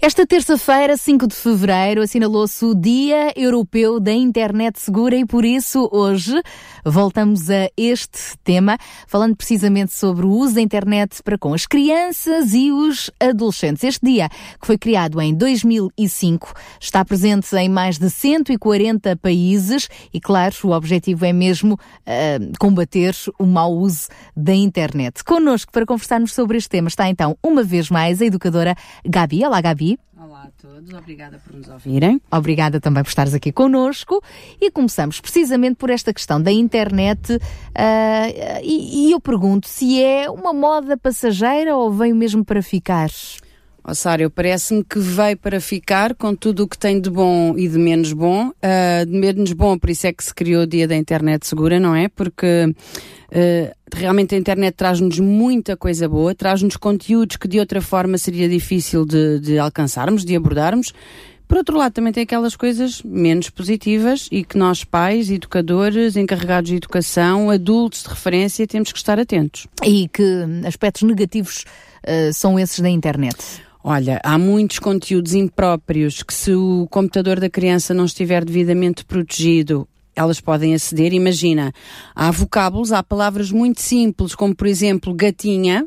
Esta terça-feira, 5 de fevereiro, assinalou-se o Dia Europeu da Internet Segura e por isso hoje voltamos a este tema, falando precisamente sobre o uso da internet para com as crianças e os adolescentes. Este dia, que foi criado em 2005, está presente em mais de 140 países e, claro, o objetivo é mesmo uh, combater o mau uso da internet. Connosco para conversarmos sobre este tema está então, uma vez mais, a educadora Gabi. Olá, Gabi. Olá a todos, obrigada por nos ouvirem. Obrigada também por estares aqui connosco. E começamos precisamente por esta questão da internet. Uh, e, e, eu pergunto se é uma moda passageira ou veio mesmo para ficar? Oh, Sário, parece-me que veio para ficar com tudo o que tem de bom e de menos bom. Uh, de menos bom, por isso é que se criou o Dia da Internet Segura, não é? Porque Uh, realmente a internet traz-nos muita coisa boa, traz-nos conteúdos que de outra forma seria difícil de, de, alcançarmos, de abordarmos. Por outro lado, também tem aquelas coisas menos positivas e que nós, pais, educadores, encarregados de educação, adultos de referência, temos que estar atentos. E que aspectos negativos uh, são esses da internet? Olha, há muitos conteúdos impróprios que, se o computador da criança não estiver devidamente protegido, elas podem aceder. Imagina, há vocábulos, há palavras muito simples, como por exemplo gatinha.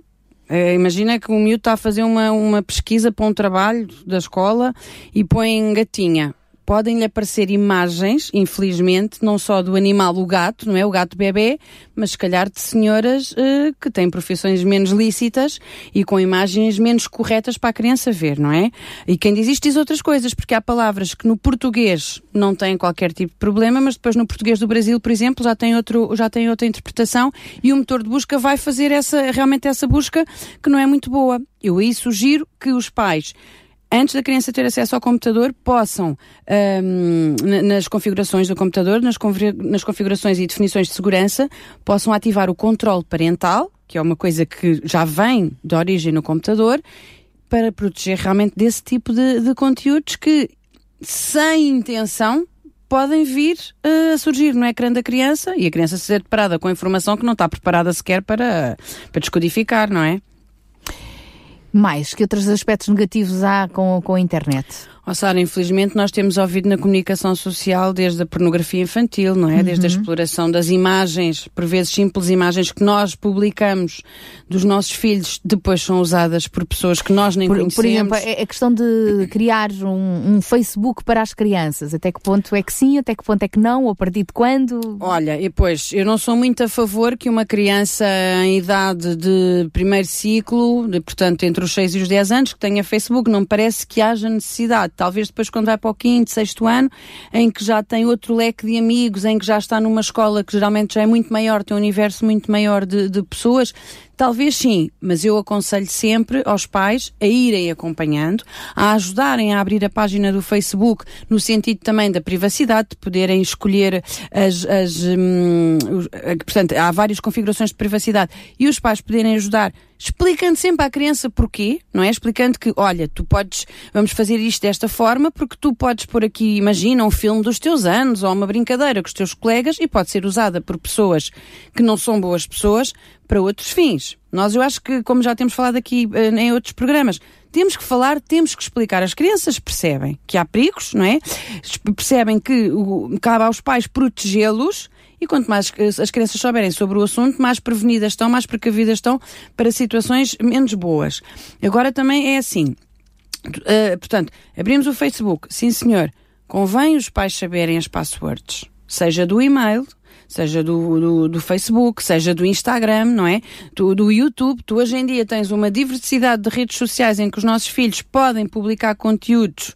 Uh, imagina que o miúdo está a fazer uma, uma pesquisa para um trabalho da escola e põe gatinha podem-lhe aparecer imagens, infelizmente, não só do animal, o gato, não é? O gato bebê, mas se calhar de senhoras uh, que têm profissões menos lícitas e com imagens menos corretas para a criança ver, não é? E quem diz isto diz outras coisas, porque há palavras que no português não têm qualquer tipo de problema, mas depois no português do Brasil, por exemplo, já tem, outro, já tem outra interpretação e o motor de busca vai fazer essa, realmente essa busca que não é muito boa. Eu aí sugiro que os pais antes da criança ter acesso ao computador, possam, um, nas configurações do computador, nas, nas configurações e definições de segurança, possam ativar o controle parental, que é uma coisa que já vem de origem no computador, para proteger realmente desse tipo de, de conteúdos que, sem intenção, podem vir uh, a surgir no ecrã da criança e a criança ser deparada com informação que não está preparada sequer para, para descodificar, não é? Mais, que outros aspectos negativos há com, com a internet? Oh, Sara, infelizmente nós temos ouvido na comunicação social desde a pornografia infantil, não é? Uhum. Desde a exploração das imagens, por vezes simples imagens que nós publicamos dos nossos filhos, depois são usadas por pessoas que nós nem por, conhecemos. Por exemplo, é a questão de criar um, um, Facebook para as crianças. Até que ponto é que sim, até que ponto é que não, ou a partir de quando? Olha, e pois, eu não sou muito a favor que uma criança em idade de primeiro ciclo, de, portanto entre os 6 e os 10 anos, que tenha Facebook, não me parece que haja necessidade Talvez depois quando vai para o quinto, sexto ano, em que já tem outro leque de amigos, em que já está numa escola que geralmente já é muito maior, tem um universo muito maior de, de pessoas, Talvez sim, mas eu aconselho sempre aos pais a irem acompanhando, a ajudarem a abrir a página do Facebook, no sentido também da privacidade, de poderem escolher as. as hum, portanto, há várias configurações de privacidade e os pais poderem ajudar explicando sempre à criança porquê, não é? Explicando que, olha, tu podes, vamos fazer isto desta forma, porque tu podes pôr aqui, imagina, um filme dos teus anos ou uma brincadeira com os teus colegas e pode ser usada por pessoas que não são boas pessoas para outros fins. Nós, eu acho que, como já temos falado aqui uh, em outros programas, temos que falar, temos que explicar. As crianças percebem que há perigos, não é? Percebem que o, cabe aos pais protegê-los e quanto mais as crianças souberem sobre o assunto, mais prevenidas estão, mais precavidas estão para situações menos boas. Agora também é assim. Uh, portanto, abrimos o Facebook, sim senhor, convém os pais saberem as passwords, seja do e-mail, seja do, do, do, Facebook, seja do Instagram, não é? Do, do YouTube. Tu hoje em dia tens uma diversidade de redes sociais em que os nossos filhos podem publicar conteúdos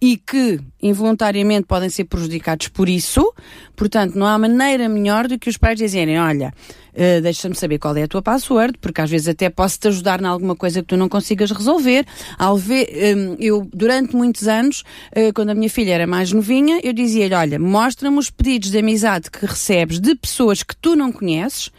e que involuntariamente podem ser prejudicados por isso. Portanto, não há maneira melhor do que os pais dizerem: olha, uh, deixa-me saber qual é a tua password, porque às vezes até posso te ajudar em alguma coisa que tu não consigas resolver. Ao ver, um, eu, durante muitos anos, uh, quando a minha filha era mais novinha, eu dizia-lhe: olha, mostra-me os pedidos de amizade que recebes de pessoas que tu não conheces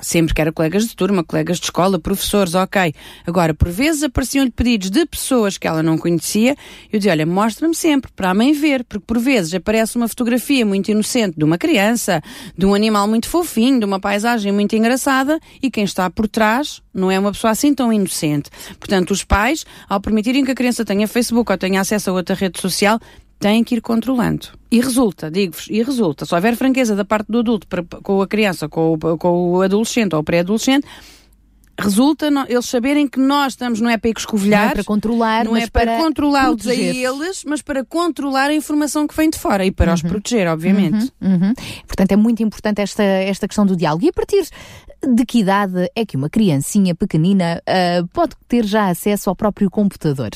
sempre que era colegas de turma, colegas de escola, professores, ok. Agora, por vezes apareciam-lhe pedidos de pessoas que ela não conhecia, eu dizia, olha, mostra-me sempre, para a mãe ver, porque por vezes aparece uma fotografia muito inocente de uma criança, de um animal muito fofinho, de uma paisagem muito engraçada, e quem está por trás não é uma pessoa assim tão inocente. Portanto, os pais, ao permitirem que a criança tenha Facebook ou tenha acesso a outra rede social, têm que ir controlando. E resulta, digo-vos, e resulta, se houver franqueza da parte do adulto para, com a criança, com o, com o adolescente ou pré-adolescente, resulta no, eles saberem que nós estamos, não é para escovilhar, não é para controlar, não é para, para controlá-los a eles, mas para controlar a informação que vem de fora e para uhum. os proteger, obviamente. Uhum. Uhum. Portanto, é muito importante esta, esta questão do diálogo. E a partir de que idade é que uma criancinha pequenina uh, pode ter já acesso ao próprio computador?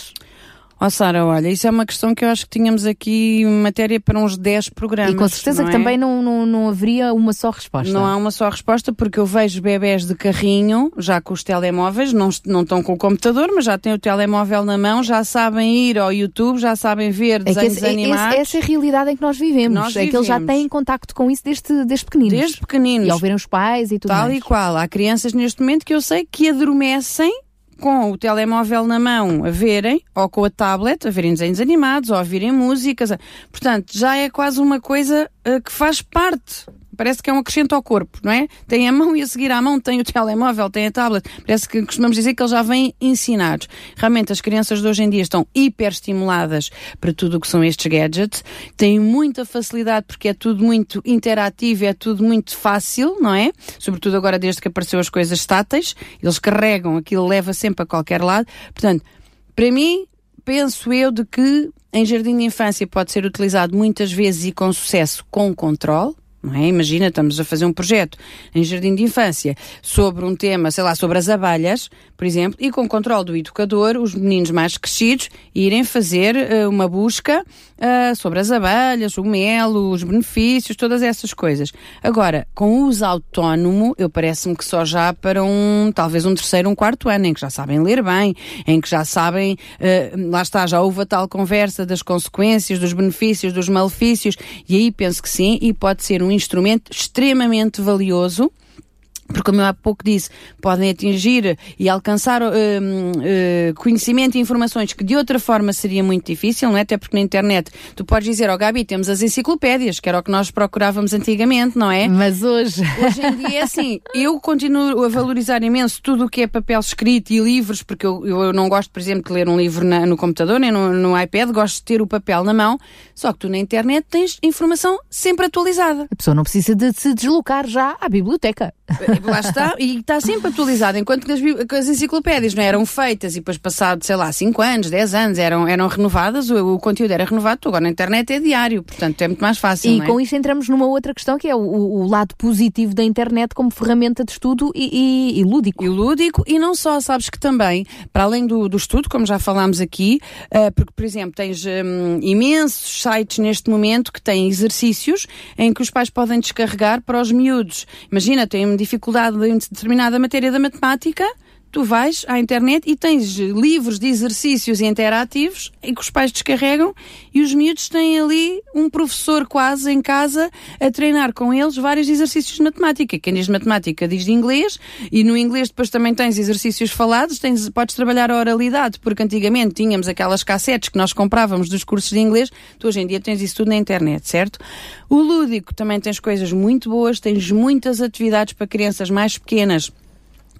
Ó oh, Sara, olha, isso é uma questão que eu acho que tínhamos aqui matéria para uns 10 programas. E com certeza que é? também não, não, não haveria uma só resposta. Não há uma só resposta porque eu vejo bebés de carrinho, já com os telemóveis, não, não estão com o computador, mas já têm o telemóvel na mão, já sabem ir ao YouTube, já sabem ver desenhos é esse, animados. Esse, essa é a realidade em que nós vivemos. Nós é vivemos. que eles já têm contacto com isso desde, desde pequeninos. Desde pequeninos. E ao verem os pais e tudo Tal mais. e qual. Há crianças neste momento que eu sei que adormecem com o telemóvel na mão a verem, ou com a tablet, a verem desenhos animados, ou a ouvirem músicas. Portanto, já é quase uma coisa uh, que faz parte parece que é um acrescento ao corpo, não é? Tem a mão e a seguir à mão tem o telemóvel, tem a tablet. Parece que costumamos dizer que eles já vêm ensinados. Realmente as crianças de hoje em dia estão hiperestimuladas para tudo o que são estes gadgets, têm muita facilidade porque é tudo muito interativo, é tudo muito fácil, não é? Sobretudo agora desde que apareceu as coisas táteis, eles carregam, aquilo leva sempre a qualquer lado. Portanto, para mim, penso eu de que em jardim de infância pode ser utilizado muitas vezes e com sucesso com controle, é? Imagina, estamos a fazer um projeto em jardim de infância sobre um tema, sei lá, sobre as abelhas, por exemplo, e com controle do educador, os meninos mais crescidos irem fazer uh, uma busca uh, sobre as abelhas, o mel, os benefícios, todas essas coisas. Agora, com o uso autónomo, eu parece-me que só já para um, talvez um terceiro, um quarto ano, em que já sabem ler bem, em que já sabem, uh, lá está, já houve a tal conversa das consequências, dos benefícios, dos malefícios, e aí penso que sim, e pode ser um um instrumento extremamente valioso porque como eu há pouco disse, podem atingir e alcançar uh, uh, conhecimento e informações que de outra forma seria muito difícil, não é? Até porque na internet tu podes dizer, ó oh, Gabi, temos as enciclopédias, que era o que nós procurávamos antigamente, não é? Mas hoje... Hoje em dia é assim, eu continuo a valorizar imenso tudo o que é papel escrito e livros, porque eu, eu não gosto, por exemplo, de ler um livro na, no computador, nem no, no iPad, gosto de ter o papel na mão, só que tu na internet tens informação sempre atualizada. A pessoa não precisa de se deslocar já à biblioteca. Lá está, e está sempre atualizado, enquanto que as, que as, enciclopédias não eram feitas e depois passado, sei lá, 5 anos, 10 anos, eram, eram renovadas, o, o, conteúdo era renovado, agora na internet é diário, portanto é muito mais fácil. E é? com isto entramos numa outra questão que é o, o, lado positivo da internet como ferramenta de estudo e, e, e, lúdico. E lúdico, e não só, sabes que também, para além do, do estudo, como já falámos aqui, uh, porque, por exemplo, tens um, imensos sites neste momento que têm exercícios em que os pais podem descarregar para os miúdos. Imagina, têm dificuldade em determinada matéria da matemática, tu vais à internet e tens livros de exercícios interativos em que os pais descarregam e os miúdos têm ali um professor quase em casa a treinar com eles vários exercícios de matemática. Quem diz de matemática diz de inglês e no inglês depois também tens exercícios falados, tens, podes trabalhar a oralidade, porque antigamente tínhamos aquelas cassetes que nós comprávamos dos cursos de inglês, tu hoje em dia tens isso tudo na internet, certo? O lúdico também tens coisas muito boas, tens muitas atividades para crianças mais pequenas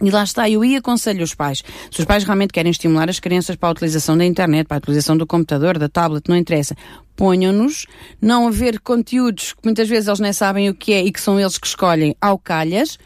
e lá está, eu ia aconselho os pais. Se os pais realmente querem estimular as crianças para a utilização da internet, para a utilização do computador, da tablet, não interessa. Ponham-nos, não haver conteúdos que muitas vezes eles nem sabem o que é e que são eles que escolhem ao calhas.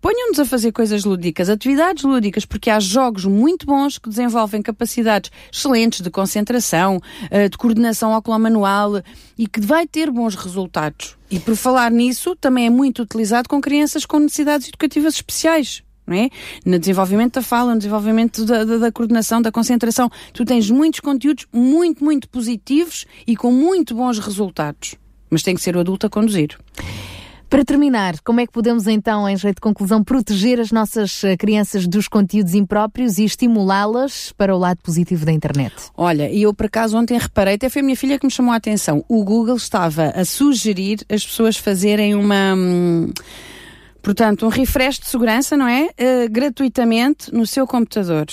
Ponham-nos a fazer coisas lúdicas, atividades lúdicas, porque há jogos muito bons que desenvolvem capacidades excelentes de concentração, eh, de coordenação oculomanual e que vai ter bons resultados. E por falar nisso, também é muito utilizado com crianças com necessidades educativas especiais não é? No desenvolvimento da fala, no desenvolvimento da, da, da, coordenação, da concentração. Tu tens muitos conteúdos muito, muito positivos e com muito bons resultados. Mas tem que ser o adulto a conduzir. Para terminar, como é que podemos então, em jeito de conclusão, proteger as nossas eh, crianças dos conteúdos impróprios e estimulá-las para o lado positivo da internet? Olha, e eu por acaso ontem reparei, até foi a minha filha que me chamou a atenção. O Google estava a sugerir as pessoas fazerem uma. Hum, Portanto, um refresh de segurança, não é? Uh, gratuitamente no seu computador.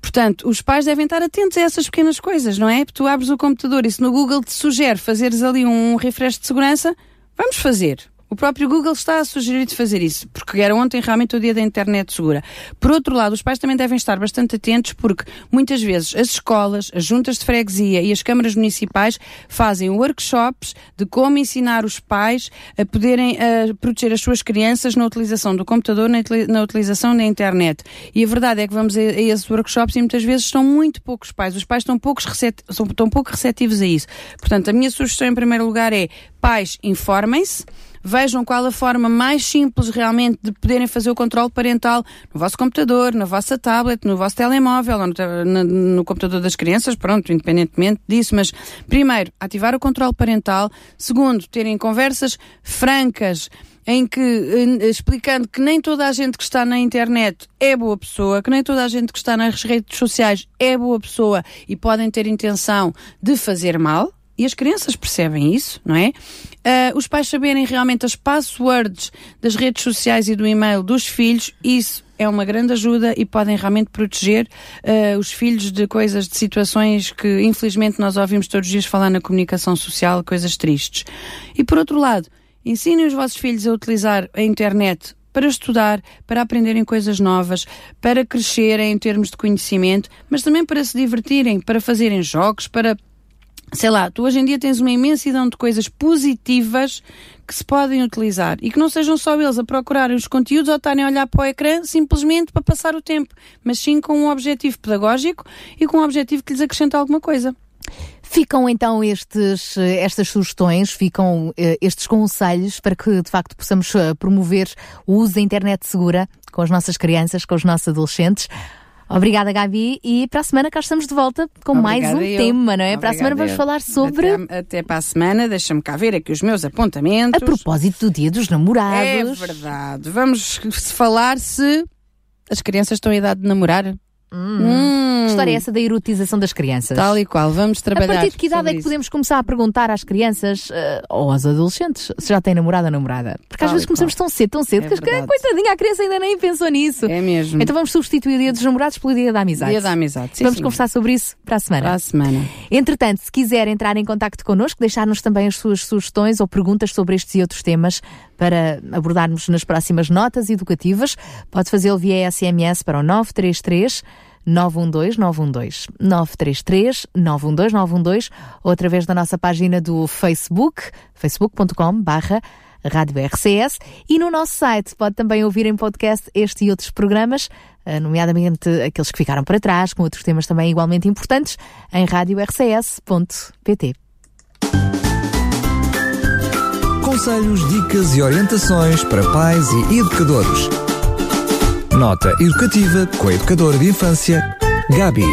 Portanto, os pais devem estar atentos a essas pequenas coisas, não é? Tu abres o computador e se no Google te sugere fazeres ali um refresh de segurança, vamos fazer. O próprio Google está a sugerir de fazer isso, porque era ontem realmente o dia da internet segura. Por outro lado, os pais também devem estar bastante atentos, porque muitas vezes as escolas, as juntas de freguesia e as câmaras municipais fazem workshops de como ensinar os pais a poderem a proteger as suas crianças na utilização do computador, na, utilização da internet. E a verdade é que vamos a, a, esses workshops e muitas vezes são muito poucos pais. Os pais estão, poucos estão pouco receptivos a isso. Portanto, a minha sugestão em primeiro lugar é pais, informem-se vejam qual a forma mais simples realmente de poderem fazer o controle parental no vosso computador, na vossa tablet, no vosso telemóvel, ou no, no, no computador das crianças, pronto, independentemente disso, mas primeiro, ativar o controle parental, segundo, terem conversas francas, em que, explicando que nem toda a gente que está na internet é boa pessoa, que nem toda a gente que está nas redes sociais é boa pessoa e podem ter intenção de fazer mal, e as crianças percebem isso, não é? Uh, os pais saberem realmente as passwords das redes sociais e do e-mail dos filhos, isso é uma grande ajuda e podem realmente proteger uh, os filhos de coisas, de situações que infelizmente nós ouvimos todos os dias falar na comunicação social, coisas tristes. E por outro lado, ensinem os vossos filhos a utilizar a internet para estudar, para aprenderem coisas novas, para crescerem em termos de conhecimento, mas também para se divertirem, para fazerem jogos, para sei lá, tu hoje em dia tens uma imensidão de coisas positivas que se podem utilizar e que não sejam só eles a procurarem os conteúdos ou estarem a olhar para o ecrã simplesmente para passar o tempo, mas sim com um objetivo pedagógico e com um objetivo que lhes acrescenta alguma coisa. Ficam então estes, estas sugestões, ficam uh, estes conselhos para que de facto possamos uh, promover o uso da internet segura com as nossas crianças, com os nossos adolescentes. Obrigada, Gabi. E para a semana cá estamos de volta com Obrigada mais um eu. tema, não é? Obrigada para a semana vamos eu. falar sobre. Até, até para a semana, deixa-me cá ver aqui os meus apontamentos. A propósito do Dia dos Namorados. É verdade. Vamos falar se as crianças estão em idade de namorar. Hum. Hum. Que história é essa da erotização das crianças? Tal e qual, vamos trabalhar. A partir de que idade é que isso? podemos começar a perguntar às crianças uh, ou aos adolescentes se já têm namorada ou namorada? Porque Tal às vezes começamos tão cedo, tão cedo, é que verdade. coitadinha, a criança ainda nem pensou nisso. É mesmo. Então vamos substituir o dia dos namorados pelo dia da amizade. Dia da amizade, sim, Vamos sim. conversar sobre isso para a semana. Para a semana. Entretanto, se quiser entrar em contato connosco, deixar-nos também as suas sugestões ou perguntas sobre estes e outros temas para abordarmos nas próximas notas educativas, pode fazê-lo via SMS para o 933 912 912 933 912 912 ou através da nossa página do Facebook, facebook.com barra Rádio RCS e no nosso site pode também ouvir em podcast este e outros programas, eh, nomeadamente aqueles que ficaram para trás, com outros temas também igualmente importantes, em radiorcs.pt. Conselhos, dicas e orientações para pais e educadores Nota educativa com a educadora de infância, Gabi.